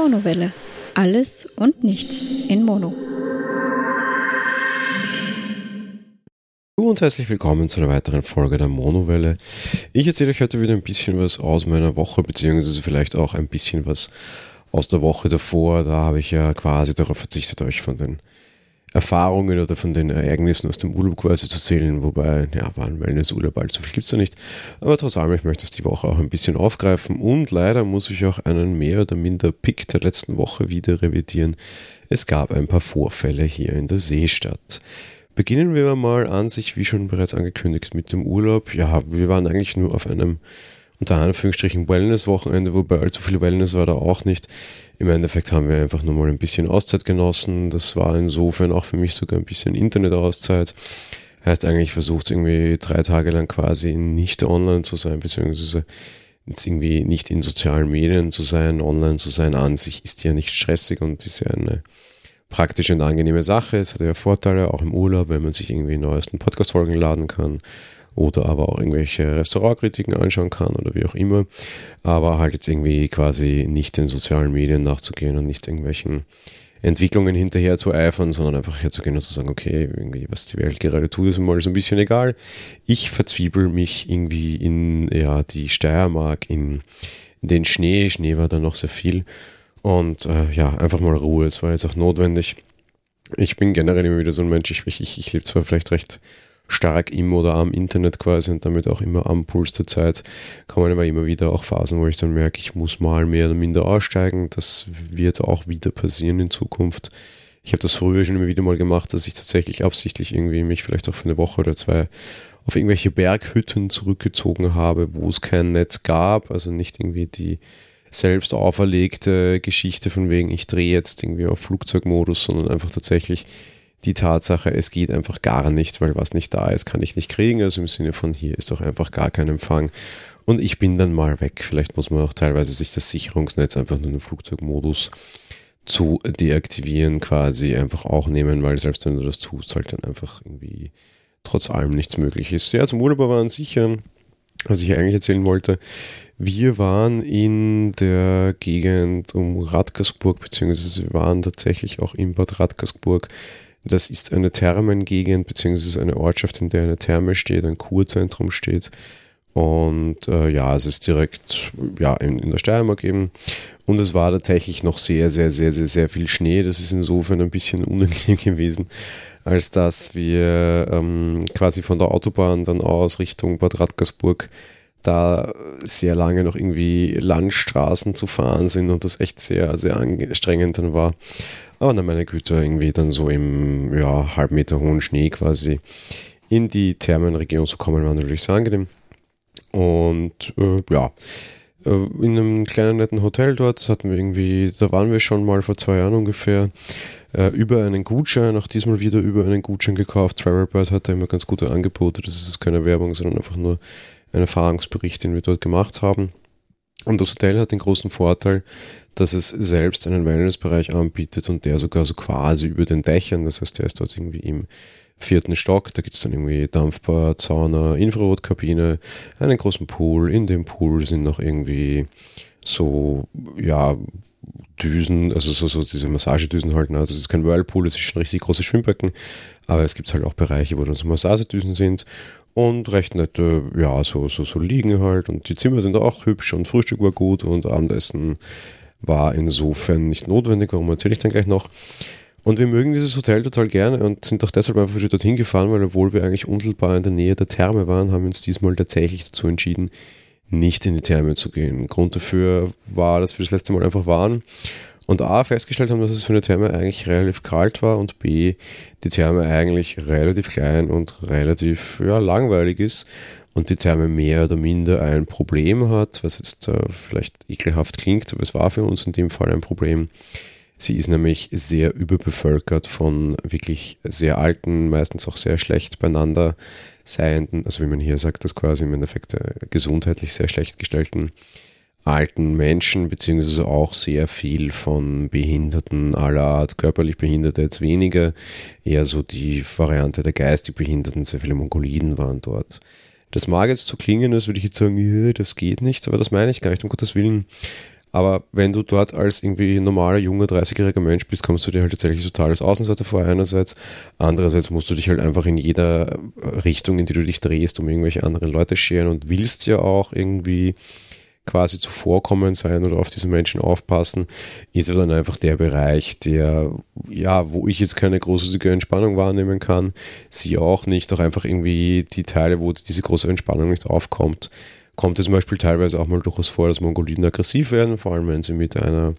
Monowelle. Alles und nichts in Mono. und herzlich willkommen zu einer weiteren Folge der Monowelle. Ich erzähle euch heute wieder ein bisschen was aus meiner Woche, beziehungsweise vielleicht auch ein bisschen was aus der Woche davor. Da habe ich ja quasi darauf verzichtet, euch von den Erfahrungen oder von den Ereignissen aus dem Urlaub quasi zu zählen, wobei, ja, war ein Wellnessurlaub, allzu viel gibt es da nicht. Aber trotz allem, ich möchte es die Woche auch ein bisschen aufgreifen und leider muss ich auch einen mehr oder minder Pick der letzten Woche wieder revidieren. Es gab ein paar Vorfälle hier in der Seestadt. Beginnen wir mal an sich, wie schon bereits angekündigt, mit dem Urlaub. Ja, wir waren eigentlich nur auf einem unter Anführungsstrichen Wellness-Wochenende, wobei allzu viel Wellness war da auch nicht. Im Endeffekt haben wir einfach nur mal ein bisschen Auszeit genossen. Das war insofern auch für mich sogar ein bisschen Internet-Auszeit. Heißt eigentlich versucht irgendwie drei Tage lang quasi nicht online zu sein, beziehungsweise jetzt irgendwie nicht in sozialen Medien zu sein, online zu sein an sich ist ja nicht stressig und ist ja eine praktische und angenehme Sache. Es hat ja Vorteile, auch im Urlaub, wenn man sich irgendwie neuesten Podcast-Folgen laden kann oder aber auch irgendwelche Restaurantkritiken anschauen kann oder wie auch immer. Aber halt jetzt irgendwie quasi nicht den sozialen Medien nachzugehen und nicht irgendwelchen Entwicklungen hinterher zu eifern, sondern einfach herzugehen und zu sagen, okay, irgendwie, was die Welt gerade tut, ist mal so ein bisschen egal. Ich verzwiebel mich irgendwie in ja, die Steiermark, in, in den Schnee. Schnee war da noch sehr viel. Und äh, ja, einfach mal Ruhe. Es war jetzt auch notwendig. Ich bin generell immer wieder so ein Mensch, ich, ich, ich lebe zwar vielleicht recht stark im oder am Internet quasi und damit auch immer am Puls der Zeit, kommen aber immer wieder auch Phasen, wo ich dann merke, ich muss mal mehr oder minder aussteigen. Das wird auch wieder passieren in Zukunft. Ich habe das früher schon immer wieder mal gemacht, dass ich tatsächlich absichtlich irgendwie mich vielleicht auch für eine Woche oder zwei auf irgendwelche Berghütten zurückgezogen habe, wo es kein Netz gab, also nicht irgendwie die selbst auferlegte Geschichte von wegen, ich drehe jetzt irgendwie auf Flugzeugmodus, sondern einfach tatsächlich die Tatsache, es geht einfach gar nicht, weil was nicht da ist, kann ich nicht kriegen. Also im Sinne von hier ist doch einfach gar kein Empfang. Und ich bin dann mal weg. Vielleicht muss man auch teilweise sich das Sicherungsnetz einfach nur im Flugzeugmodus zu deaktivieren, quasi einfach auch nehmen, weil selbst wenn du das tust, halt dann einfach irgendwie trotz allem nichts möglich ist. Ja, zum Urlaub waren sicher, was ich eigentlich erzählen wollte. Wir waren in der Gegend um Radkersburg, beziehungsweise wir waren tatsächlich auch in Bad Radkersburg das ist eine Thermengegend, beziehungsweise eine Ortschaft, in der eine Therme steht, ein Kurzentrum steht. Und äh, ja, es ist direkt ja, in, in der Steiermark eben. Und es war tatsächlich noch sehr, sehr, sehr, sehr, sehr viel Schnee. Das ist insofern ein bisschen unangenehm gewesen, als dass wir ähm, quasi von der Autobahn dann aus Richtung Bad Radkersburg da sehr lange noch irgendwie Landstraßen zu fahren sind und das echt sehr, sehr anstrengend dann war. Aber dann meine Güte, irgendwie dann so im ja, halb Meter hohen Schnee quasi in die Thermenregion zu kommen, war natürlich sehr angenehm. Und äh, ja, äh, in einem kleinen netten Hotel dort hatten wir irgendwie, da waren wir schon mal vor zwei Jahren ungefähr, äh, über einen Gutschein, auch diesmal wieder über einen Gutschein gekauft. Travelbird hatte immer ganz gute Angebote, das ist keine Werbung, sondern einfach nur ein Erfahrungsbericht, den wir dort gemacht haben. Und das Hotel hat den großen Vorteil, dass es selbst einen Wellnessbereich anbietet und der sogar so quasi über den Dächern, das heißt, der ist dort irgendwie im vierten Stock, da gibt es dann irgendwie Dampfbad, Sauna, Infrarotkabine, einen großen Pool, in dem Pool sind noch irgendwie so, ja, Düsen, also so, so diese Massagedüsen halt. Ne? Also es ist kein Whirlpool, es ist schon ein richtig großes Schwimmbecken, aber es gibt halt auch Bereiche, wo dann so Massagedüsen sind und recht nette, ja, so, so, so liegen halt. Und die Zimmer sind auch hübsch und Frühstück war gut und Abendessen war insofern nicht notwendig. Warum erzähle ich dann gleich noch? Und wir mögen dieses Hotel total gerne und sind auch deshalb einfach wieder dorthin gefahren, weil obwohl wir eigentlich unmittelbar in der Nähe der Therme waren, haben wir uns diesmal tatsächlich dazu entschieden, nicht in die Therme zu gehen. Grund dafür war, dass wir das letzte Mal einfach waren und A, festgestellt haben, dass es für eine Therme eigentlich relativ kalt war und B, die Therme eigentlich relativ klein und relativ ja, langweilig ist und die Therme mehr oder minder ein Problem hat, was jetzt äh, vielleicht ekelhaft klingt, aber es war für uns in dem Fall ein Problem. Sie ist nämlich sehr überbevölkert von wirklich sehr alten, meistens auch sehr schlecht beieinander seienden, also wie man hier sagt, das quasi im Endeffekt äh, gesundheitlich sehr schlecht gestellten alten Menschen, beziehungsweise auch sehr viel von Behinderten aller Art, körperlich Behinderte jetzt weniger, eher so die Variante der geistig Behinderten, sehr viele Mongoliden waren dort. Das mag jetzt so klingen, als würde ich jetzt sagen, ja, das geht nicht, aber das meine ich gar nicht, um Gottes Willen. Aber wenn du dort als irgendwie normaler, junger, 30-jähriger Mensch bist, kommst du dir halt tatsächlich total als Außenseiter vor, einerseits. Andererseits musst du dich halt einfach in jeder Richtung, in die du dich drehst, um irgendwelche anderen Leute scheren und willst ja auch irgendwie quasi zuvorkommend sein oder auf diese Menschen aufpassen, ist ja dann einfach der Bereich, der, ja, wo ich jetzt keine großartige Entspannung wahrnehmen kann, sie auch nicht, auch einfach irgendwie die Teile, wo diese große Entspannung nicht aufkommt, kommt es zum Beispiel teilweise auch mal durchaus vor, dass Mongoliden aggressiv werden, vor allem wenn sie mit einer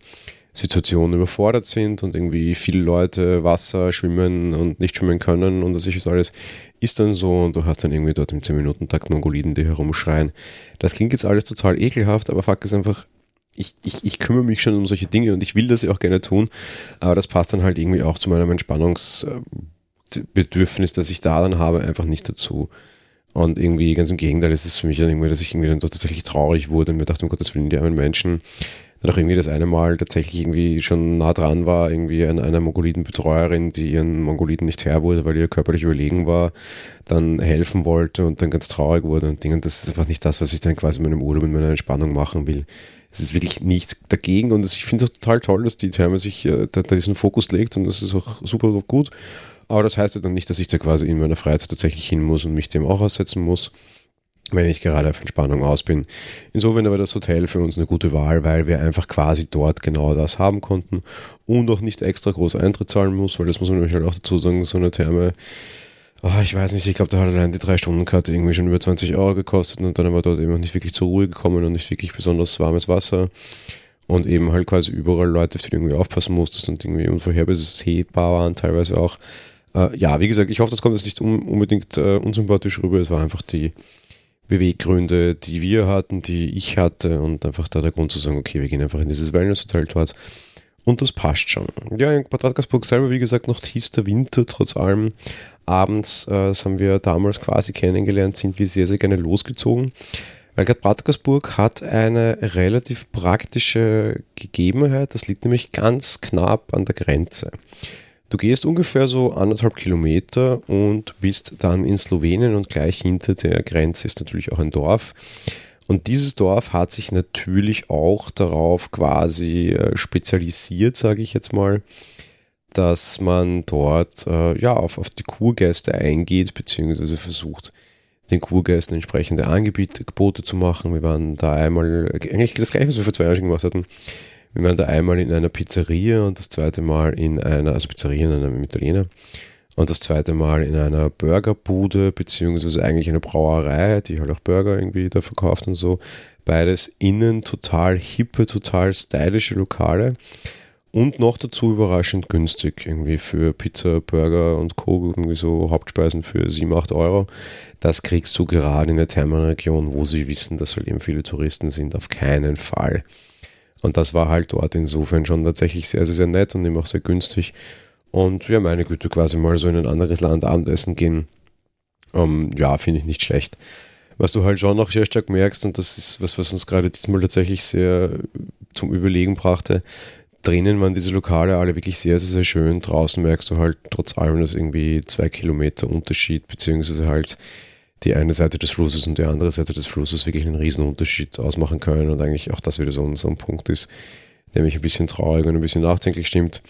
Situation überfordert sind und irgendwie viele Leute Wasser schwimmen und nicht schwimmen können und das ist alles ist dann so und du hast dann irgendwie dort im 10-Minuten-Takt Mongoliden, die herumschreien. Das klingt jetzt alles total ekelhaft, aber Fakt ist einfach, ich, ich, ich kümmere mich schon um solche Dinge und ich will das ja auch gerne tun, aber das passt dann halt irgendwie auch zu meinem Entspannungsbedürfnis, das ich da dann habe, einfach nicht dazu. Und irgendwie ganz im Gegenteil ist es für mich dann irgendwie, dass ich irgendwie dann tatsächlich traurig wurde und mir dachte, um Gottes Willen, die armen Menschen. Dann auch irgendwie das eine Mal tatsächlich irgendwie schon nah dran war, irgendwie an einer Mongoliden-Betreuerin, die ihren Mongoliden nicht her wurde, weil ihr körperlich überlegen war, dann helfen wollte und dann ganz traurig wurde und Dinge. Und das ist einfach nicht das, was ich dann quasi in meinem Urlaub in meiner Entspannung machen will. Es ist wirklich nichts dagegen und ich finde es total toll, dass die Therme sich äh, da, da diesen Fokus legt und das ist auch super gut. Aber das heißt ja dann nicht, dass ich da quasi in meiner Freizeit tatsächlich hin muss und mich dem auch aussetzen muss, wenn ich gerade auf Entspannung aus bin. Insofern war das Hotel für uns eine gute Wahl, weil wir einfach quasi dort genau das haben konnten und auch nicht extra groß Eintritt zahlen muss, weil das muss man nämlich halt auch dazu sagen, so eine Therme Oh, ich weiß nicht, ich glaube, da hat allein die drei Stunden Karte irgendwie schon über 20 Euro gekostet und dann war dort eben auch nicht wirklich zur Ruhe gekommen und nicht wirklich besonders warmes Wasser und eben halt quasi überall Leute, auf die du irgendwie aufpassen musstest und irgendwie unvorhersehbar waren teilweise auch. Äh, ja, wie gesagt, ich hoffe, das kommt jetzt nicht un unbedingt äh, unsympathisch rüber. Es war einfach die Beweggründe, die wir hatten, die ich hatte und einfach da der Grund zu sagen, okay, wir gehen einfach in dieses Wellness-Hotel dort. Und das passt schon. Ja, in Bad Radkersburg selber, wie gesagt, noch tiefster Winter, trotz allem. Abends, äh, das haben wir damals quasi kennengelernt, sind wir sehr, sehr gerne losgezogen. Weil gerade Bad hat eine relativ praktische Gegebenheit, das liegt nämlich ganz knapp an der Grenze. Du gehst ungefähr so anderthalb Kilometer und bist dann in Slowenien und gleich hinter der Grenze ist natürlich auch ein Dorf. Und dieses Dorf hat sich natürlich auch darauf quasi äh, spezialisiert, sage ich jetzt mal, dass man dort äh, ja, auf, auf die Kurgäste eingeht, beziehungsweise versucht, den Kurgästen entsprechende Angebote zu machen. Wir waren da einmal, eigentlich das gleiche, was wir vor zwei Jahren schon gemacht hatten, wir waren da einmal in einer Pizzeria und das zweite Mal in einer, also Pizzeria in einem Italiener und das zweite Mal in einer Burgerbude, beziehungsweise eigentlich eine Brauerei, die halt auch Burger irgendwie da verkauft und so. Beides innen total hippe, total stylische Lokale und noch dazu überraschend günstig, irgendwie für Pizza, Burger und Co. irgendwie so Hauptspeisen für 7, 8 Euro. Das kriegst du gerade in der Thermenregion, wo sie wissen, dass halt eben viele Touristen sind, auf keinen Fall. Und das war halt dort insofern schon tatsächlich sehr, sehr, sehr nett und eben auch sehr günstig. Und ja, meine Güte, quasi mal so in ein anderes Land Abendessen gehen, ähm, ja, finde ich nicht schlecht. Was du halt schon noch sehr stark merkst, und das ist was, was uns gerade diesmal tatsächlich sehr zum Überlegen brachte, drinnen waren diese Lokale alle wirklich sehr, sehr, sehr schön. Draußen merkst du halt trotz allem, dass irgendwie zwei Kilometer Unterschied, beziehungsweise halt die eine Seite des Flusses und die andere Seite des Flusses wirklich einen riesen Unterschied ausmachen können und eigentlich auch das wieder so ein, so ein Punkt ist, der mich ein bisschen traurig und ein bisschen nachdenklich stimmt,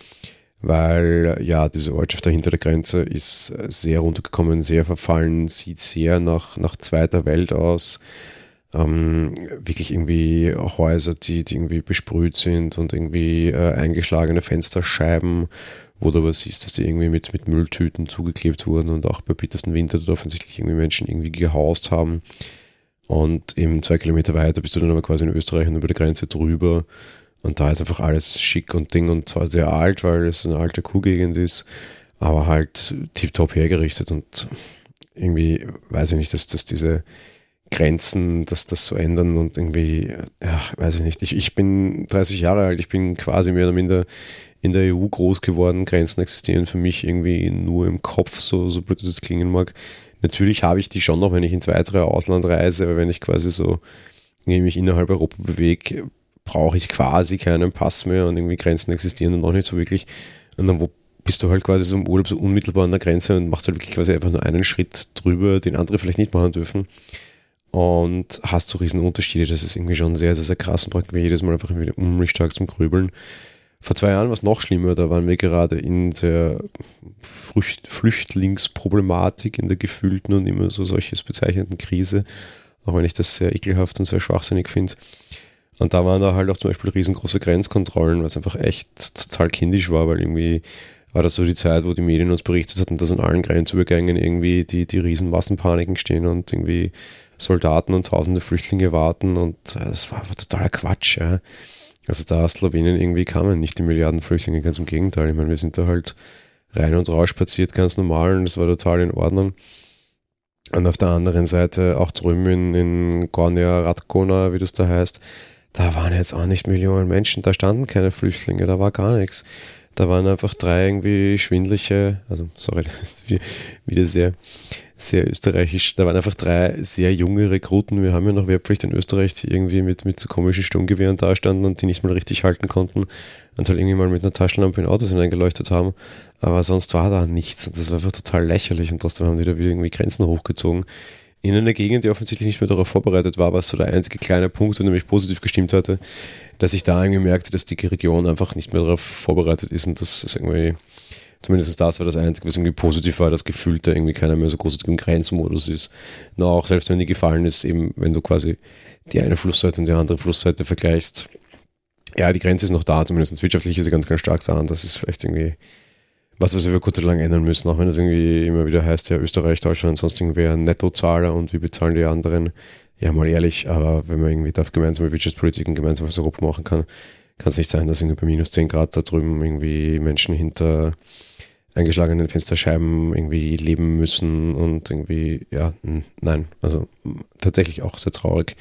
weil ja, diese Ortschaft dahinter der Grenze ist sehr runtergekommen, sehr verfallen, sieht sehr nach, nach zweiter Welt aus. Ähm, wirklich irgendwie Häuser, die, die irgendwie besprüht sind und irgendwie äh, eingeschlagene Fensterscheiben wo du aber siehst, dass die irgendwie mit, mit Mülltüten zugeklebt wurden und auch bei bittersten Winter dort offensichtlich irgendwie Menschen irgendwie gehaust haben. Und eben zwei Kilometer weiter bist du dann aber quasi in Österreich und über die Grenze drüber. Und da ist einfach alles schick und Ding und zwar sehr alt, weil es eine alte Kuhgegend ist, aber halt tiptop hergerichtet und irgendwie weiß ich nicht, dass, dass diese Grenzen, dass das so ändern und irgendwie, ja, weiß ich nicht. Ich, ich bin 30 Jahre alt, ich bin quasi mehr oder minder in der EU groß geworden. Grenzen existieren für mich irgendwie nur im Kopf, so, so blöd es klingen mag. Natürlich habe ich die schon noch, wenn ich ins weitere Ausland reise, aber wenn ich quasi so mich innerhalb Europa bewege, brauche ich quasi keinen Pass mehr und irgendwie Grenzen existieren und noch nicht so wirklich. Und dann wo bist du halt quasi so im Urlaub so unmittelbar an der Grenze und machst halt wirklich quasi einfach nur einen Schritt drüber, den andere vielleicht nicht machen dürfen. und hast so riesen Unterschiede. Das ist irgendwie schon sehr, sehr, sehr krass und bringt mir jedes Mal einfach wieder unheimlich stark zum Grübeln. Vor zwei Jahren war es noch schlimmer, da waren wir gerade in der Flücht Flüchtlingsproblematik, in der gefühlten und immer so solches bezeichneten Krise, auch wenn ich das sehr ekelhaft und sehr schwachsinnig finde. Und da waren da halt auch zum Beispiel riesengroße Grenzkontrollen, was einfach echt total kindisch war, weil irgendwie war das so die Zeit, wo die Medien uns berichtet hatten, dass an allen Grenzübergängen irgendwie die, die riesen Massenpaniken stehen und irgendwie Soldaten und tausende Flüchtlinge warten und das war einfach totaler Quatsch. Ja. Also da Slowenien irgendwie kamen nicht die Milliarden Flüchtlinge, ganz im Gegenteil. Ich meine, wir sind da halt rein und raus spaziert, ganz normal und das war total in Ordnung. Und auf der anderen Seite auch drüben in, in Gornia Radkona, wie das da heißt, da waren jetzt auch nicht Millionen Menschen, da standen keine Flüchtlinge, da war gar nichts. Da waren einfach drei irgendwie schwindliche, also sorry, das ist wieder sehr, sehr österreichisch. Da waren einfach drei sehr junge Rekruten. Wir haben ja noch Wehrpflicht in Österreich, die irgendwie mit, mit so komischen Sturmgewehren dastanden und die nicht mal richtig halten konnten und halt irgendwie mal mit einer Taschenlampe in Autos hineingeleuchtet haben. Aber sonst war da nichts und das war einfach total lächerlich und trotzdem haben die da wieder irgendwie Grenzen hochgezogen. In einer Gegend, die offensichtlich nicht mehr darauf vorbereitet war, was so der einzige kleine Punkt, der nämlich positiv gestimmt hatte, dass ich da irgendwie merkte, dass die Region einfach nicht mehr darauf vorbereitet ist und das ist irgendwie, zumindest das war das Einzige, was irgendwie positiv war, das Gefühl, da irgendwie keiner mehr so groß im Grenzmodus ist. Nur auch selbst wenn die gefallen ist, eben wenn du quasi die eine Flussseite und die andere Flussseite vergleichst, ja, die Grenze ist noch da, zumindest wirtschaftlich ist sie ganz, ganz stark sahen. Das ist vielleicht irgendwie was, was wir kurz oder lang ändern müssen, auch wenn das irgendwie immer wieder heißt, ja, Österreich, Deutschland, sonst irgendwer Nettozahler und wie bezahlen die anderen? Ja, mal ehrlich, aber wenn man irgendwie da gemeinsame Wirtschaftspolitik und gemeinsames Europa machen kann, kann es nicht sein, dass irgendwie bei minus 10 Grad da drüben irgendwie Menschen hinter eingeschlagenen Fensterscheiben irgendwie leben müssen und irgendwie, ja, nein, also tatsächlich auch sehr traurig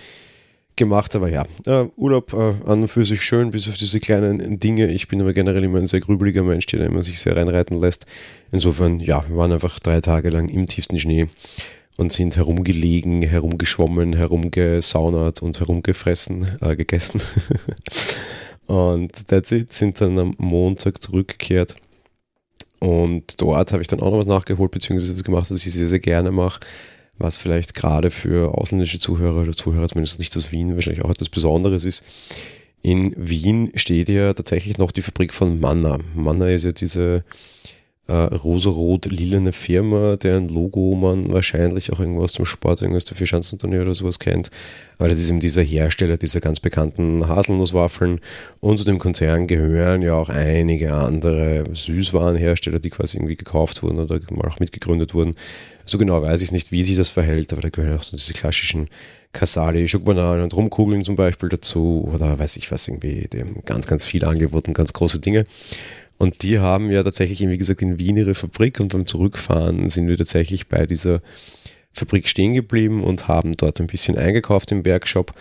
gemacht, aber ja, äh, Urlaub äh, an und für sich schön, bis auf diese kleinen Dinge. Ich bin aber generell immer ein sehr grübeliger Mensch, der immer sich sehr reinreiten lässt. Insofern, ja, wir waren einfach drei Tage lang im tiefsten Schnee und sind herumgelegen, herumgeschwommen, herumgesaunert und herumgefressen, äh, gegessen. und that's it, sind dann am Montag zurückgekehrt. Und dort habe ich dann auch noch was nachgeholt, beziehungsweise was gemacht, was ich sehr, sehr gerne mache, was vielleicht gerade für ausländische Zuhörer oder Zuhörer, zumindest nicht aus Wien, wahrscheinlich auch etwas Besonderes ist. In Wien steht ja tatsächlich noch die Fabrik von Manna. Manna ist ja diese äh, rosarot-lilane Firma, deren Logo man wahrscheinlich auch irgendwo aus dem Sport, irgendwas der Vierschanzenturnier oder sowas kennt. Aber das ist eben dieser Hersteller dieser ganz bekannten Haselnusswaffeln. Und zu dem Konzern gehören ja auch einige andere Süßwarenhersteller, die quasi irgendwie gekauft wurden oder mal auch mitgegründet wurden. So genau weiß ich nicht, wie sich das verhält, aber da gehören auch so diese klassischen Kasali, Schokobananen und Rumkugeln zum Beispiel dazu oder weiß ich was, irgendwie ganz, ganz viele angeboten, ganz große Dinge. Und die haben ja tatsächlich, wie gesagt, in Wien ihre Fabrik und beim Zurückfahren sind wir tatsächlich bei dieser Fabrik stehen geblieben und haben dort ein bisschen eingekauft im Werkshop.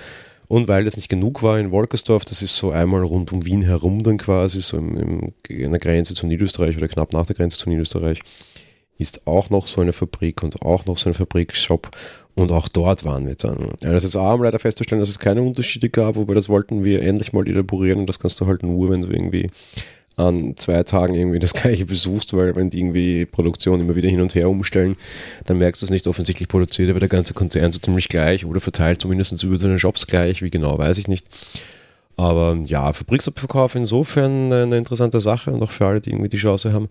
Und weil das nicht genug war in Wolkersdorf, das ist so einmal rund um Wien herum dann quasi, so im, im, in der Grenze zu Niederösterreich oder knapp nach der Grenze zu Niederösterreich, ist auch noch so eine Fabrik und auch noch so ein Fabrikshop. Und auch dort waren wir dann. Ja, das ist auch leider festzustellen, dass es keine Unterschiede gab, wobei das wollten wir endlich mal elaborieren und das kannst du halt nur, wenn du irgendwie an zwei Tagen irgendwie das gleiche besuchst, weil wenn die irgendwie Produktion immer wieder hin und her umstellen, dann merkst du es nicht offensichtlich produziert, aber der ganze Konzern so ziemlich gleich oder verteilt zumindest über seine Jobs gleich, wie genau, weiß ich nicht. Aber ja, Fabriksabverkauf insofern eine interessante Sache und auch für alle, die irgendwie die Chance haben,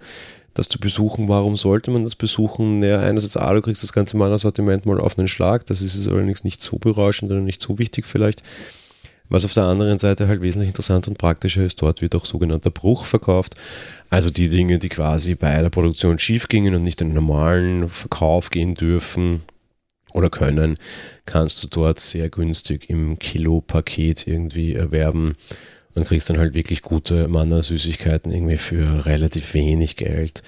das zu besuchen. Warum sollte man das besuchen? Ja, einerseits, A, du kriegst das ganze Mana-Sortiment mal auf einen Schlag. Das ist es allerdings nicht so berauschend oder nicht so wichtig vielleicht. Was auf der anderen Seite halt wesentlich interessanter und praktischer ist, dort wird auch sogenannter Bruch verkauft. Also die Dinge, die quasi bei der Produktion schief gingen und nicht in den normalen Verkauf gehen dürfen oder können, kannst du dort sehr günstig im Kilo-Paket irgendwie erwerben und kriegst dann halt wirklich gute Manna-Süßigkeiten irgendwie für relativ wenig Geld.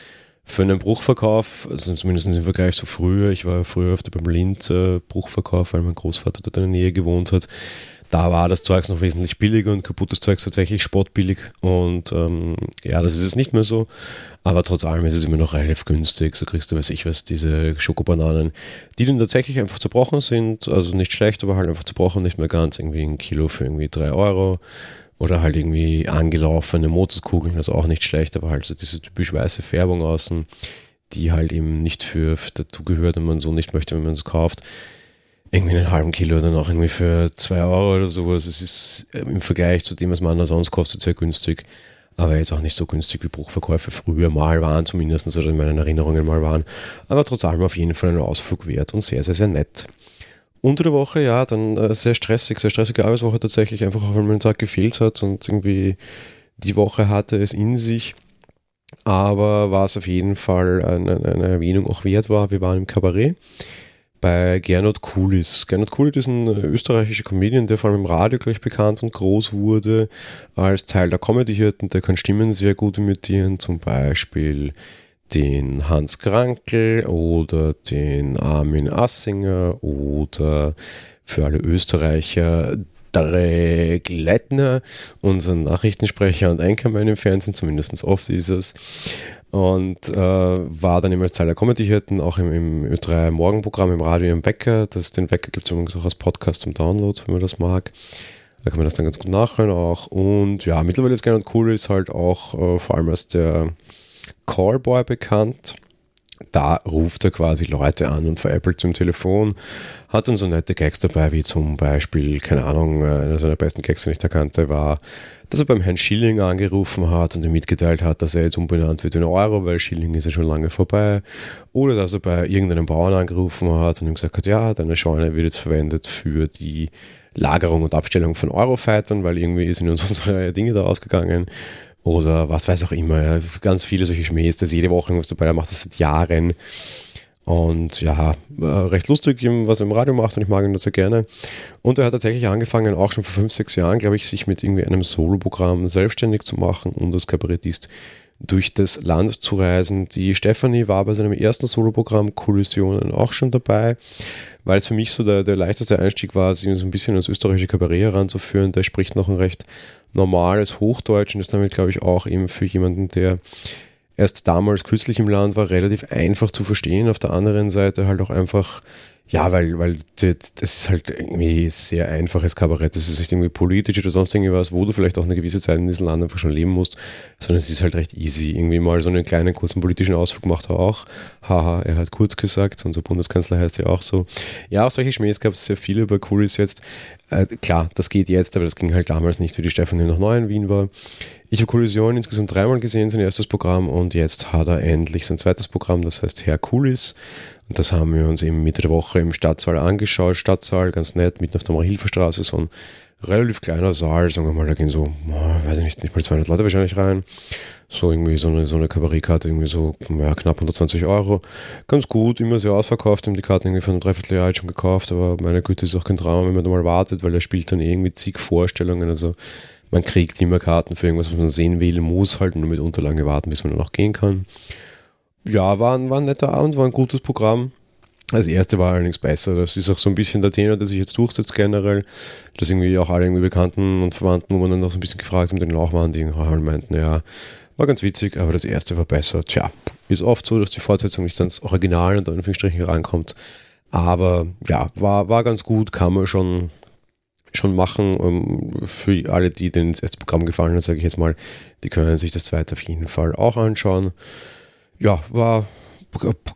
Für einen Bruchverkauf, also zumindest im Vergleich zu früher, ich war früher öfter beim Lind äh, Bruchverkauf, weil mein Großvater dort in der Nähe gewohnt hat, da war das Zeugs noch wesentlich billiger und kaputtes Zeugs tatsächlich spottbillig. Und ähm, ja, das ist es nicht mehr so. Aber trotz allem ist es immer noch relativ günstig. So kriegst du, weiß ich was, diese Schokobananen, die dann tatsächlich einfach zerbrochen sind. Also nicht schlecht, aber halt einfach zerbrochen, nicht mehr ganz. Irgendwie ein Kilo für irgendwie drei Euro. Oder halt irgendwie angelaufene Motorskugeln, also auch nicht schlecht, aber halt so diese typisch weiße Färbung außen, die halt eben nicht für, für dazu gehört und man so nicht möchte, wenn man es kauft. Irgendwie einen halben Kilo dann auch irgendwie für zwei Euro oder sowas. Es ist äh, im Vergleich zu dem, was man sonst kostet, sehr günstig. Aber jetzt auch nicht so günstig wie Bruchverkäufe früher mal waren, zumindest oder in meinen Erinnerungen mal waren. Aber trotz allem auf jeden Fall ein Ausflug wert und sehr, sehr, sehr nett. Unter der Woche, ja, dann äh, sehr stressig, sehr stressige Arbeitswoche tatsächlich, einfach auch weil mein Tag gefehlt hat und irgendwie die Woche hatte es in sich. Aber was auf jeden Fall eine, eine Erwähnung auch wert war, wir waren im Kabarett bei Gernot Kulis. Gernot Kulis ist ein österreichischer Comedian, der vor allem im Radio gleich bekannt und groß wurde als Teil der Comedy-Hirten. Der kann Stimmen sehr gut imitieren, zum Beispiel den Hans Krankel oder den Armin Assinger oder für alle Österreicher Derek Leitner, unser Nachrichtensprecher und Einkommen im Fernsehen, zumindest oft ist es. Und äh, war dann immer als Teil der Comedy-Hirten, auch im, im Ö3 Morgenprogramm im Radio im Wecker. Das, den Wecker gibt es übrigens auch als Podcast zum Download, wenn man das mag. Da kann man das dann ganz gut nachhören auch. Und ja, mittlerweile ist gerne cool, ist halt auch äh, vor allem als der Callboy bekannt da ruft er quasi Leute an und veräppelt zum Telefon, hat dann so nette Gags dabei, wie zum Beispiel, keine Ahnung, einer seiner besten Gags, den ich da kannte, war, dass er beim Herrn Schilling angerufen hat und ihm mitgeteilt hat, dass er jetzt umbenannt wird in Euro, weil Schilling ist ja schon lange vorbei. Oder dass er bei irgendeinem Bauern angerufen hat und ihm gesagt hat, ja, deine Scheune wird jetzt verwendet für die Lagerung und Abstellung von Eurofightern, weil irgendwie sind uns unsere Dinge da ausgegangen oder was weiß auch immer. Ganz viele solche Schmähs, das jede Woche irgendwas dabei, er macht das seit Jahren. Und ja, äh, recht lustig, was er im Radio macht und ich mag ihn das sehr gerne. Und er hat tatsächlich angefangen, auch schon vor fünf, sechs Jahren, glaube ich, sich mit irgendwie einem Solo-Programm selbstständig zu machen und als Kabarettist durch das Land zu reisen. Die Stefanie war bei seinem ersten Soloprogramm Kollisionen auch schon dabei, weil es für mich so der, der leichteste Einstieg war, sich so ein bisschen als österreichische Kabarett heranzuführen. Der spricht noch ein recht normales Hochdeutsch und ist damit, glaube ich, auch eben für jemanden, der erst damals kürzlich im Land war, relativ einfach zu verstehen. Auf der anderen Seite halt auch einfach ja, weil, weil das ist halt irgendwie sehr einfaches Kabarett. Das ist nicht irgendwie politisch oder sonst irgendwas, wo du vielleicht auch eine gewisse Zeit in diesem Land einfach schon leben musst, sondern es ist halt recht easy. Irgendwie mal so einen kleinen kurzen politischen Ausflug macht er auch. Haha, er hat kurz gesagt, unser Bundeskanzler heißt ja auch so. Ja, auch solche Schmähs gab es sehr viele bei Kuris jetzt. Äh, klar, das geht jetzt, aber das ging halt damals nicht, wie die Stefanie noch neu in Wien war. Ich habe Kollision insgesamt dreimal gesehen, sein erstes Programm, und jetzt hat er endlich sein zweites Programm, das heißt Herkulis. Und das haben wir uns eben Mitte der Woche im Stadtsaal angeschaut. Stadtsaal, ganz nett, mitten auf der Marihilferstraße, so ein relativ kleiner Saal, sagen wir mal, da gehen so, weiß ich nicht, nicht mal 200 Leute wahrscheinlich rein. So irgendwie so eine, so eine Kabarettkarte, irgendwie so ja, knapp 120 Euro. Ganz gut, immer sehr ausverkauft. Haben die Karten irgendwie von einem Dreivierteljahr schon gekauft, aber meine Güte, ist auch kein Drama, wenn man da mal wartet, weil er spielt dann irgendwie zig Vorstellungen. Also man kriegt immer Karten für irgendwas, was man sehen will, muss halt nur mit Unterlagen warten, bis man dann auch gehen kann ja, war ein, war ein netter Abend, war ein gutes Programm. Das erste war allerdings besser. Das ist auch so ein bisschen der Tenor, der sich jetzt durchsetzt generell. Dass irgendwie auch alle irgendwie Bekannten und Verwandten, wo man dann noch so ein bisschen gefragt mit den auch waren, die halt meinten, ja, war ganz witzig, aber das erste war besser. Tja, ist oft so, dass die Fortsetzung nicht ans Original und Anführungsstrichen rankommt. Aber ja, war, war ganz gut, kann man schon, schon machen. Ähm, für alle, die denen das erste Programm gefallen hat, sage ich jetzt mal, die können sich das zweite auf jeden Fall auch anschauen ja, war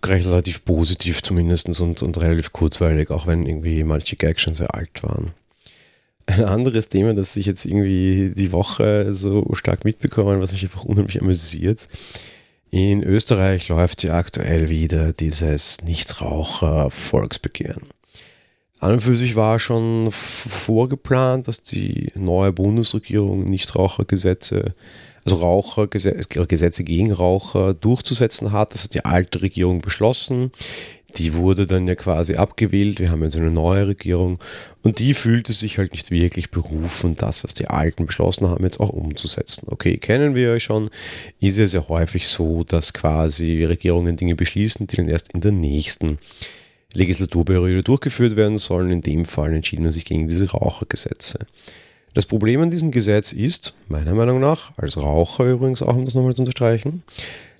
relativ positiv zumindest und, und relativ kurzweilig, auch wenn irgendwie manche Gags schon sehr alt waren. Ein anderes Thema, das ich jetzt irgendwie die Woche so stark mitbekommen, was mich einfach unheimlich amüsiert. In Österreich läuft ja aktuell wieder dieses Nichtraucher-Volksbegehren. An und für sich war schon vorgeplant, dass die neue Bundesregierung Nichtrauchergesetze also Raucher, Gesetze gegen Raucher durchzusetzen hat. Das hat die alte Regierung beschlossen. Die wurde dann ja quasi abgewählt. Wir haben jetzt eine neue Regierung und die fühlte sich halt nicht wirklich berufen, das, was die Alten beschlossen haben, jetzt auch umzusetzen. Okay, kennen wir ja schon, ist ja sehr häufig so, dass quasi Regierungen Dinge beschließen, die dann erst in der nächsten Legislaturperiode durchgeführt werden sollen. In dem Fall entschieden man sich gegen diese Rauchergesetze. Das Problem an diesem Gesetz ist, meiner Meinung nach, als Raucher übrigens auch, um das nochmal zu unterstreichen,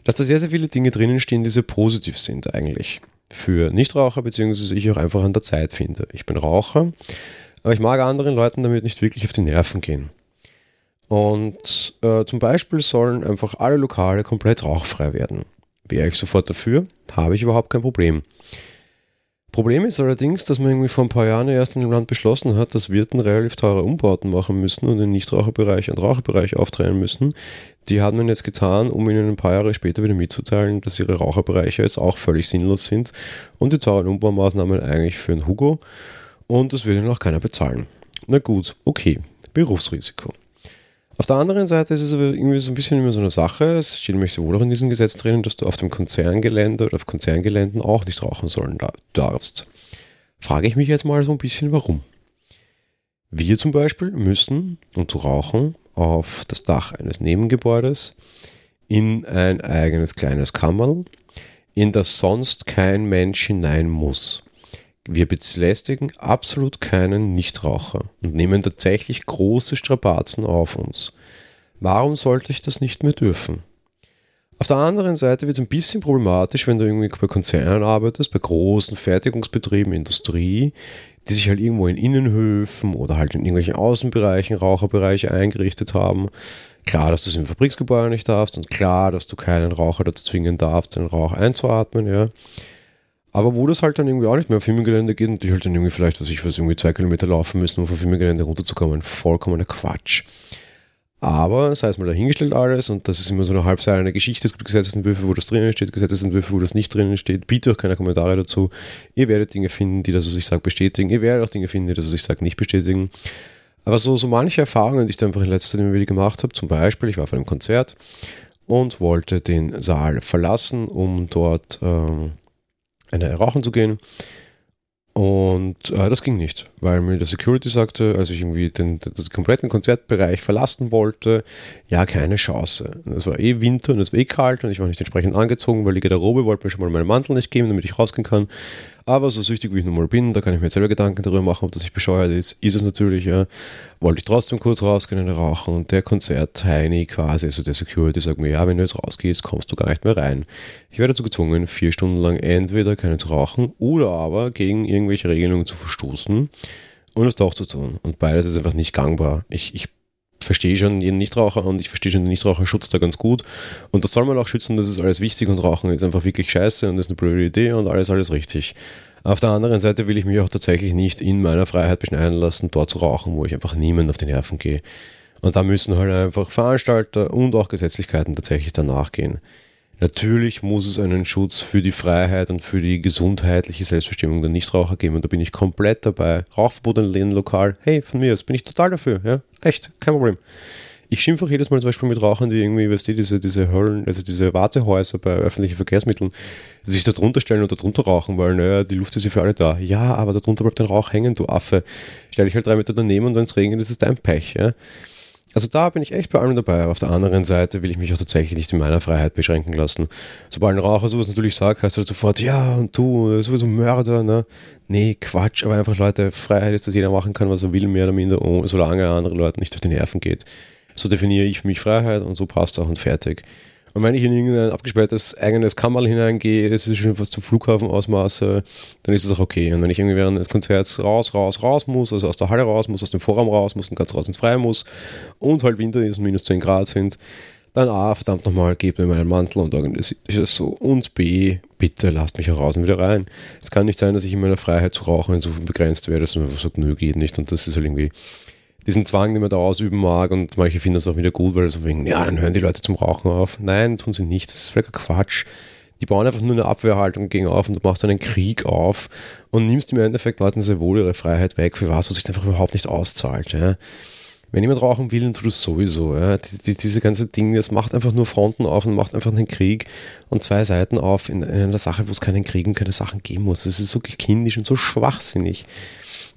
dass da sehr, sehr viele Dinge drinnen stehen, die sehr positiv sind eigentlich. Für Nichtraucher, beziehungsweise ich auch einfach an der Zeit finde. Ich bin Raucher, aber ich mag anderen Leuten damit nicht wirklich auf die Nerven gehen. Und äh, zum Beispiel sollen einfach alle Lokale komplett rauchfrei werden. Wäre ich sofort dafür, habe ich überhaupt kein Problem. Problem ist allerdings, dass man irgendwie vor ein paar Jahren erst in dem Land beschlossen hat, dass Wirten relativ teure Umbauten machen müssen und den Nichtraucherbereich und Raucherbereich auftreiben müssen. Die hat man jetzt getan, um ihnen ein paar Jahre später wieder mitzuteilen, dass ihre Raucherbereiche jetzt auch völlig sinnlos sind und die teuren Umbaumaßnahmen eigentlich für einen Hugo und das will ihnen auch keiner bezahlen. Na gut, okay, Berufsrisiko. Auf der anderen Seite ist es aber irgendwie so ein bisschen immer so eine Sache, es steht nämlich sowohl auch in diesem Gesetz drinnen, dass du auf dem Konzerngelände oder auf Konzerngeländen auch nicht rauchen sollen darfst. Frage ich mich jetzt mal so ein bisschen, warum. Wir zum Beispiel müssen, um zu rauchen, auf das Dach eines Nebengebäudes in ein eigenes kleines Kammerl, in das sonst kein Mensch hinein muss. Wir belästigen absolut keinen Nichtraucher und nehmen tatsächlich große Strapazen auf uns. Warum sollte ich das nicht mehr dürfen? Auf der anderen Seite wird es ein bisschen problematisch, wenn du irgendwie bei Konzernen arbeitest, bei großen Fertigungsbetrieben, Industrie, die sich halt irgendwo in Innenhöfen oder halt in irgendwelchen Außenbereichen, Raucherbereiche eingerichtet haben. Klar, dass du es im Fabriksgebäude nicht darfst und klar, dass du keinen Raucher dazu zwingen darfst, den Rauch einzuatmen, ja. Aber wo das halt dann irgendwie auch nicht mehr auf Firmengelände geht und die halt dann irgendwie vielleicht, was ich weiß, irgendwie zwei Kilometer laufen müssen, um vom Firmengelände runterzukommen, vollkommener Quatsch. Aber sei es mal dahingestellt alles und das ist immer so eine halbseilende Geschichte. Es gibt Gesetzesentwürfe, wo das drinnen steht, Gesetzesentwürfe, wo das nicht drinnen steht. Bitte auch keine Kommentare dazu. Ihr werdet Dinge finden, die das, was ich sage, bestätigen. Ihr werdet auch Dinge finden, die das, was ich sage, nicht bestätigen. Aber so, so manche Erfahrungen, die ich da einfach in letzter Zeit immer wieder gemacht habe, zum Beispiel, ich war auf einem Konzert und wollte den Saal verlassen, um dort ähm, eine rauchen zu gehen. Und äh, das ging nicht, weil mir der Security sagte, als ich irgendwie den, den, den kompletten Konzertbereich verlassen wollte, ja, keine Chance. Es war eh Winter und es war eh kalt und ich war nicht entsprechend angezogen, weil die Garderobe wollte mir schon mal meinen Mantel nicht geben, damit ich rausgehen kann. Aber so süchtig wie ich nun mal bin, da kann ich mir selber Gedanken darüber machen, ob das nicht bescheuert ist. Ist es natürlich, ja. Wollte ich trotzdem kurz rausgehen und rauchen und der Konzert-Tiny quasi, also der Security sagt mir, ja, wenn du jetzt rausgehst, kommst du gar nicht mehr rein. Ich werde dazu gezwungen, vier Stunden lang entweder keine zu rauchen oder aber gegen irgendwelche Regelungen zu verstoßen und es doch zu tun. Und beides ist einfach nicht gangbar. Ich, ich verstehe schon jeden Nichtraucher und ich verstehe schon den Nichtraucherschutz da ganz gut. Und das soll man auch schützen, das ist alles wichtig und Rauchen ist einfach wirklich scheiße und ist eine blöde Idee und alles, alles richtig. Auf der anderen Seite will ich mich auch tatsächlich nicht in meiner Freiheit beschneiden lassen, dort zu rauchen, wo ich einfach niemand auf die Nerven gehe. Und da müssen halt einfach Veranstalter und auch Gesetzlichkeiten tatsächlich danach gehen. Natürlich muss es einen Schutz für die Freiheit und für die gesundheitliche Selbstbestimmung der Nichtraucher geben und da bin ich komplett dabei. Rauchverbot in lokal, hey, von mir aus bin ich total dafür, ja, echt, kein Problem. Ich schimpfe auch jedes Mal zum Beispiel mit Rauchern, die irgendwie, weißt du, diese, diese Höllen, also diese Wartehäuser bei öffentlichen Verkehrsmitteln, sich da drunter stellen und da drunter rauchen, weil, naja, die Luft ist ja für alle da. Ja, aber da drunter bleibt ein Rauch hängen, du Affe. Stell dich halt drei Meter daneben und wenn es regnet, ist es dein Pech, ja. Also da bin ich echt bei allem dabei. Auf der anderen Seite will ich mich auch tatsächlich nicht in meiner Freiheit beschränken lassen. Sobald ein Raucher sowas natürlich sagt, heißt er halt sofort, ja, und du, sowieso Mörder, ne? Nee, Quatsch, aber einfach Leute, Freiheit ist, dass jeder machen kann, was er will, mehr oder minder, solange er anderen Leuten nicht auf die Nerven geht. So definiere ich für mich Freiheit und so passt auch und fertig. Und wenn ich in irgendein abgesperrtes eigenes Kammerl hineingehe, das ist schon was zum Flughafen ausmaße, dann ist es auch okay. Und wenn ich irgendwie während des Konzerts raus, raus, raus muss, also aus der Halle raus muss, aus dem Vorraum raus muss und ganz raus ins Freie muss und halt Winter ist und minus 10 Grad sind, dann A, verdammt nochmal, gebt mir meinen Mantel und organisiert es so. Und B, bitte lasst mich heraus und wieder rein. Es kann nicht sein, dass ich in meiner Freiheit zu rauchen insofern begrenzt werde, dass man einfach sagt, nö, geht nicht. Und das ist halt irgendwie diesen Zwang, den man da ausüben mag und manche finden das auch wieder gut, weil so wegen, ja, dann hören die Leute zum Rauchen auf. Nein, tun sie nicht. Das ist völliger Quatsch. Die bauen einfach nur eine Abwehrhaltung gegen auf und du machst einen Krieg auf und nimmst im Endeffekt Leuten sehr wohl ihre Freiheit weg für was, was sich einfach überhaupt nicht auszahlt. Ja. Wenn jemand rauchen will, dann tut es sowieso. Ja. Die, die, diese ganze Ding, das macht einfach nur Fronten auf und macht einfach einen Krieg und zwei Seiten auf in, in einer Sache, wo es keinen Krieg und keine Sachen geben muss. Das ist so kindisch und so schwachsinnig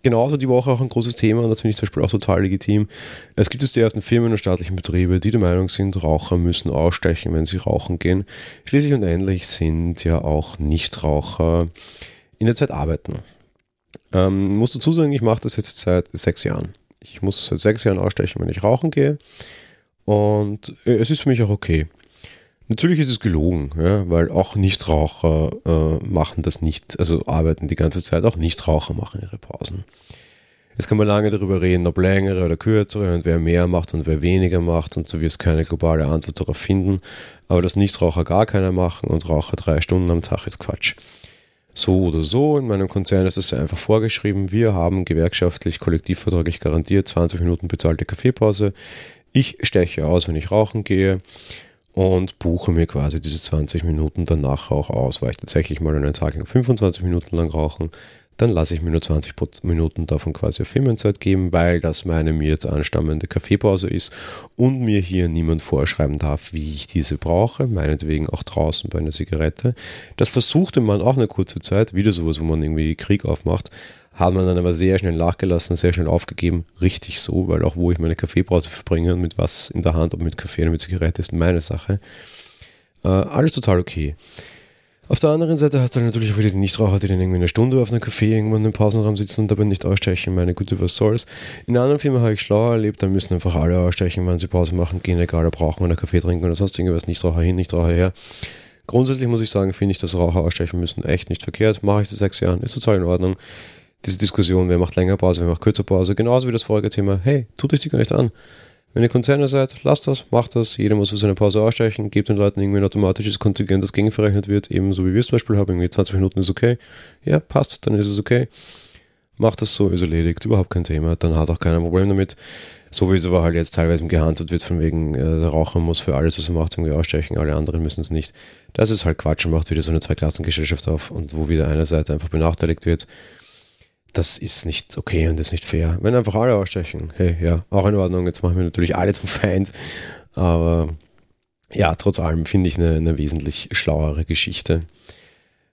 genauso die Woche auch ein großes Thema und das finde ich zum Beispiel auch total legitim. Es gibt es die ersten Firmen und staatlichen Betriebe, die der Meinung sind, Raucher müssen ausstechen, wenn sie rauchen gehen. Schließlich und endlich sind ja auch Nichtraucher in der Zeit arbeiten. Ähm, muss dazu sagen, ich mache das jetzt seit sechs Jahren. Ich muss seit sechs Jahren ausstechen, wenn ich rauchen gehe. Und äh, es ist für mich auch okay. Natürlich ist es gelogen, ja, weil auch Nichtraucher äh, machen das nicht, also arbeiten die ganze Zeit, auch Nichtraucher machen ihre Pausen. Jetzt kann man lange darüber reden, ob längere oder kürzere und wer mehr macht und wer weniger macht und so wirst keine globale Antwort darauf finden. Aber dass Nichtraucher gar keiner machen und Raucher drei Stunden am Tag ist Quatsch. So oder so. In meinem Konzern ist es einfach vorgeschrieben. Wir haben gewerkschaftlich, kollektivvertraglich garantiert 20 Minuten bezahlte Kaffeepause. Ich steche aus, wenn ich rauchen gehe und buche mir quasi diese 20 Minuten danach auch aus, weil ich tatsächlich mal einen Tag lang 25 Minuten lang rauchen, dann lasse ich mir nur 20 Minuten davon quasi auf Firmenzeit geben, weil das meine mir jetzt anstammende Kaffeepause ist und mir hier niemand vorschreiben darf, wie ich diese brauche, meinetwegen auch draußen bei einer Zigarette. Das versuchte man auch eine kurze Zeit, wieder sowas, wo man irgendwie Krieg aufmacht, hat man dann aber sehr schnell nachgelassen, sehr schnell aufgegeben. Richtig so, weil auch wo ich meine Kaffeepause verbringe und mit was in der Hand, ob mit Kaffee oder mit Zigarette, ist meine Sache. Äh, alles total okay. Auf der anderen Seite hast du natürlich auch wieder die Nichtraucher, die dann irgendwie eine Stunde auf einem Café irgendwann im Pausenraum sitzen und dabei nicht ausstechen. Meine Güte, was soll's. In anderen Firma habe ich schlauer erlebt, da müssen einfach alle ausstechen, wenn sie Pause machen, gehen, egal ob brauchen oder Kaffee trinken oder sonst irgendwas. Nichtraucher hin, Nichtraucher her. Grundsätzlich muss ich sagen, finde ich, dass Raucher ausstechen müssen echt nicht verkehrt. Mache ich seit sechs Jahren, ist total in Ordnung diese Diskussion, wer macht länger Pause, wer macht kürzer Pause, genauso wie das vorige Thema, hey, tut euch die gar nicht an. Wenn ihr Konzerne seid, lasst das, macht das, jeder muss für seine Pause ausstechen, gebt den Leuten irgendwie ein automatisches Kontingent, das gegenverrechnet wird, ebenso wie wir es zum Beispiel haben, irgendwie 20 Minuten ist okay. Ja, passt, dann ist es okay. Macht das so, ist erledigt, überhaupt kein Thema, dann hat auch keiner ein Problem damit. So wie es aber halt jetzt teilweise gehandelt wird, von wegen, äh, der Raucher muss für alles, was er macht, irgendwie ausstechen, alle anderen müssen es nicht. Das ist halt Quatsch und macht wieder so eine Zweiklassengesellschaft auf und wo wieder eine Seite einfach benachteiligt wird das ist nicht okay und ist nicht fair. Wenn einfach alle ausstechen, hey, ja, auch in Ordnung. Jetzt machen wir natürlich alle zum Feind. Aber ja, trotz allem finde ich eine, eine wesentlich schlauere Geschichte.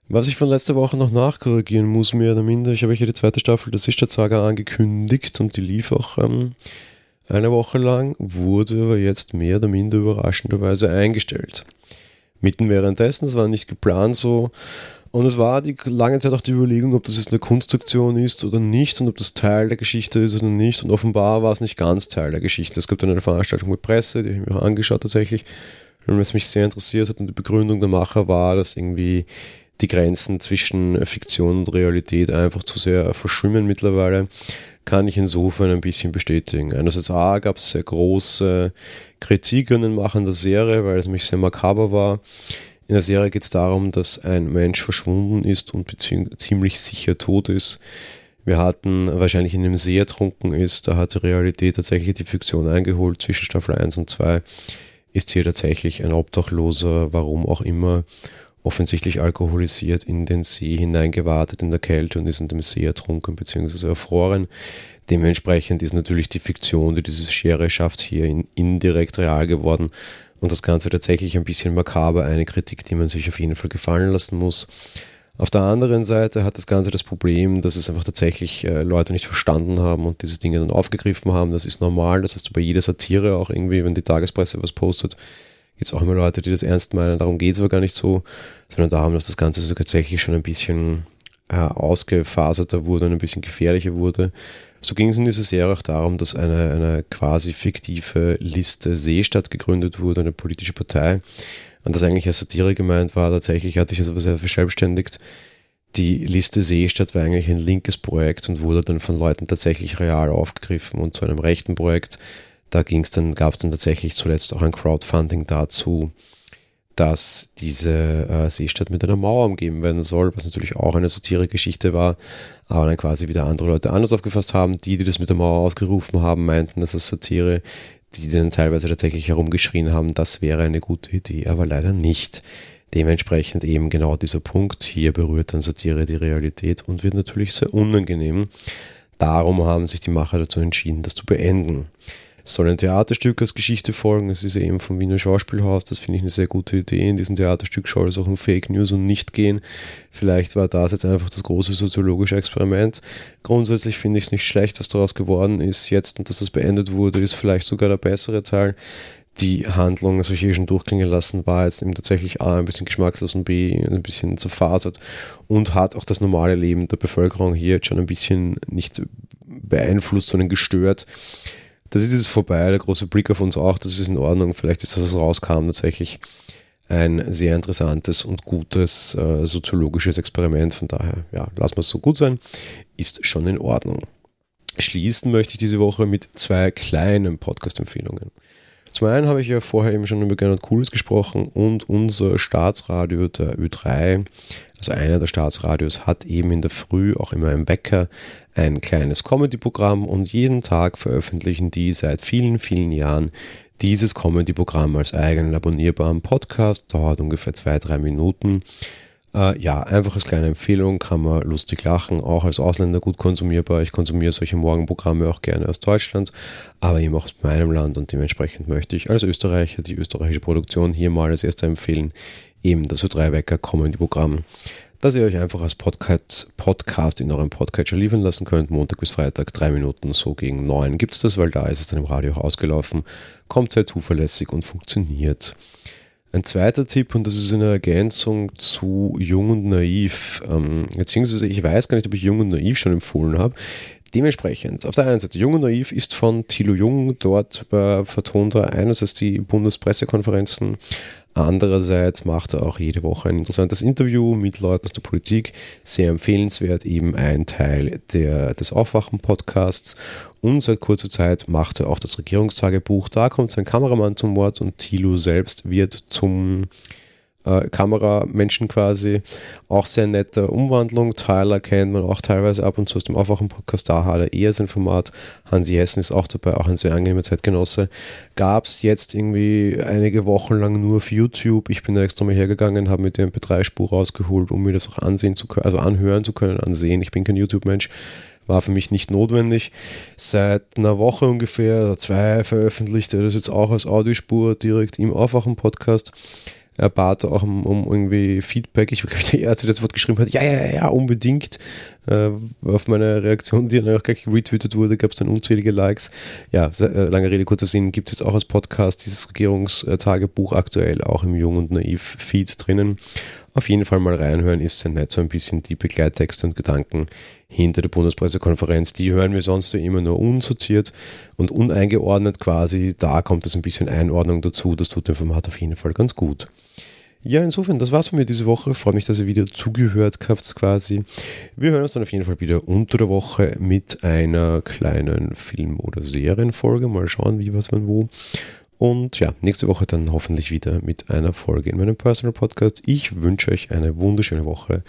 Was ich von letzter Woche noch nachkorrigieren muss, mehr oder minder, ich habe ja die zweite Staffel der Sichtstadt-Saga angekündigt und die lief auch ähm, eine Woche lang, wurde aber jetzt mehr oder minder überraschenderweise eingestellt. Mitten währenddessen, es war nicht geplant so, und es war die lange Zeit auch die Überlegung, ob das jetzt eine Konstruktion ist oder nicht und ob das Teil der Geschichte ist oder nicht. Und offenbar war es nicht ganz Teil der Geschichte. Es gab dann eine Veranstaltung mit Presse, die habe ich mir auch angeschaut tatsächlich, weil es mich sehr interessiert hat. Und die Begründung der Macher war, dass irgendwie die Grenzen zwischen Fiktion und Realität einfach zu sehr verschwimmen mittlerweile. Kann ich insofern ein bisschen bestätigen. Einerseits A gab es sehr große Kritik an den Machern der Serie, weil es mich sehr makaber war. In der Serie geht es darum, dass ein Mensch verschwunden ist und ziemlich sicher tot ist. Wir hatten wahrscheinlich in einem See ertrunken ist, da hat die Realität tatsächlich die Fiktion eingeholt. Zwischen Staffel 1 und 2 ist hier tatsächlich ein Obdachloser, warum auch immer, offensichtlich alkoholisiert in den See hineingewartet in der Kälte und ist in dem See ertrunken bzw. erfroren. Dementsprechend ist natürlich die Fiktion, die diese Schere schafft, hier indirekt real geworden und das Ganze tatsächlich ein bisschen makaber, eine Kritik, die man sich auf jeden Fall gefallen lassen muss. Auf der anderen Seite hat das Ganze das Problem, dass es einfach tatsächlich äh, Leute nicht verstanden haben und diese Dinge dann aufgegriffen haben. Das ist normal, das heißt bei jeder Satire auch irgendwie, wenn die Tagespresse was postet, gibt es auch immer Leute, die das ernst meinen. Darum geht es aber gar nicht so, sondern darum, dass das Ganze so tatsächlich schon ein bisschen äh, ausgefaserter wurde und ein bisschen gefährlicher wurde. So ging es in dieser Serie auch darum, dass eine, eine quasi fiktive Liste Seestadt gegründet wurde, eine politische Partei. Und das eigentlich als Satire gemeint war, tatsächlich hatte ich es aber sehr verselbstständigt. Die Liste Seestadt war eigentlich ein linkes Projekt und wurde dann von Leuten tatsächlich real aufgegriffen und zu einem rechten Projekt. Da ging's dann, gab es dann tatsächlich zuletzt auch ein Crowdfunding dazu, dass diese äh, Seestadt mit einer Mauer umgeben werden soll, was natürlich auch eine Satire-Geschichte war, aber dann quasi wieder andere Leute anders aufgefasst haben. Die, die das mit der Mauer ausgerufen haben, meinten, das Satire, die dann teilweise tatsächlich herumgeschrien haben, das wäre eine gute Idee, aber leider nicht. Dementsprechend eben genau dieser Punkt, hier berührt dann Satire die Realität und wird natürlich sehr unangenehm. Darum haben sich die Macher dazu entschieden, das zu beenden. Soll ein Theaterstück als Geschichte folgen. Es ist eben vom Wiener Schauspielhaus. Das finde ich eine sehr gute Idee. In diesem Theaterstück soll es auch um Fake News und nicht gehen. Vielleicht war das jetzt einfach das große soziologische Experiment. Grundsätzlich finde ich es nicht schlecht, was daraus geworden ist jetzt und dass das beendet wurde, ist vielleicht sogar der bessere Teil die Handlung, das habe ich eh schon durchklingen lassen, war jetzt eben tatsächlich A, ein bisschen geschmackslos und B, ein bisschen zerfasert und hat auch das normale Leben der Bevölkerung hier jetzt schon ein bisschen nicht beeinflusst, sondern gestört das ist jetzt vorbei, der große Blick auf uns auch, das ist in Ordnung. Vielleicht ist das, was rauskam, tatsächlich ein sehr interessantes und gutes äh, soziologisches Experiment. Von daher, ja, lassen wir es so gut sein, ist schon in Ordnung. Schließen möchte ich diese Woche mit zwei kleinen Podcast-Empfehlungen. Zum einen habe ich ja vorher eben schon über Gernot Cooles gesprochen und unser Staatsradio, der Ö3, Also einer der Staatsradios hat eben in der Früh auch immer im Wecker ein kleines Comedy-Programm und jeden Tag veröffentlichen die seit vielen, vielen Jahren dieses Comedy-Programm als eigenen abonnierbaren Podcast. Dauert ungefähr zwei, drei Minuten. Äh, ja, einfach als kleine Empfehlung, kann man lustig lachen, auch als Ausländer gut konsumierbar. Ich konsumiere solche Morgenprogramme auch gerne aus Deutschland, aber eben auch aus meinem Land und dementsprechend möchte ich als Österreicher die österreichische Produktion hier mal als erster empfehlen, eben das Ö3 Wecker Comedy-Programm dass ihr euch einfach als Podcast, Podcast in eurem Podcatcher liefern lassen könnt. Montag bis Freitag, drei Minuten, so gegen neun gibt es das, weil da ist es dann im Radio auch ausgelaufen. Kommt sehr zuverlässig und funktioniert. Ein zweiter Tipp, und das ist eine Ergänzung zu Jung und Naiv, ähm, beziehungsweise ich weiß gar nicht, ob ich Jung und Naiv schon empfohlen habe. Dementsprechend, auf der einen Seite, Jung und Naiv ist von Thilo Jung, dort äh, vertont er einerseits die Bundespressekonferenzen, Andererseits macht er auch jede Woche ein interessantes Interview mit Leuten aus der Politik. Sehr empfehlenswert, eben ein Teil der, des Aufwachen-Podcasts. Und seit kurzer Zeit macht er auch das Regierungstagebuch. Da kommt sein Kameramann zum Wort und Thilo selbst wird zum äh, Kameramenschen quasi. Auch sehr nette Umwandlung. Tyler kennt man auch teilweise ab und zu aus dem Aufwachen-Podcast. Da hat er eher sein Format. Hansi Hessen ist auch dabei, auch ein sehr angenehmer Zeitgenosse. Gab es jetzt irgendwie einige Wochen lang nur auf YouTube. Ich bin da extra mal hergegangen, habe mir die MP3-Spur rausgeholt, um mir das auch ansehen zu können, also anhören zu können, ansehen. Ich bin kein YouTube-Mensch war für mich nicht notwendig. Seit einer Woche ungefähr oder zwei veröffentlicht er das jetzt auch als Audiospur direkt im Aufwachen-Podcast. Er bat auch um, um irgendwie Feedback. Ich glaube der Erste, der das Wort geschrieben hat. Ja, ja, ja, unbedingt. Äh, auf meine Reaktion, die dann auch gleich retweetet wurde, gab es dann unzählige Likes. Ja, äh, lange Rede, kurzer Sinn, gibt es jetzt auch als Podcast dieses Regierungstagebuch aktuell auch im Jung und Naiv Feed drinnen. Auf jeden Fall mal reinhören, ist sehr nett, so ein bisschen die Begleittexte und Gedanken hinter der Bundespressekonferenz. Die hören wir sonst ja immer nur unsortiert und uneingeordnet quasi. Da kommt es ein bisschen Einordnung dazu. Das tut dem Format auf jeden Fall ganz gut. Ja, insofern, das war's von mir diese Woche. Freue mich, dass ihr wieder zugehört habt quasi. Wir hören uns dann auf jeden Fall wieder unter der Woche mit einer kleinen Film- oder Serienfolge. Mal schauen, wie, was, wann, wo. Und ja, nächste Woche dann hoffentlich wieder mit einer Folge in meinem Personal Podcast. Ich wünsche euch eine wunderschöne Woche.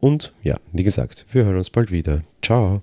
Und ja, wie gesagt, wir hören uns bald wieder. Ciao.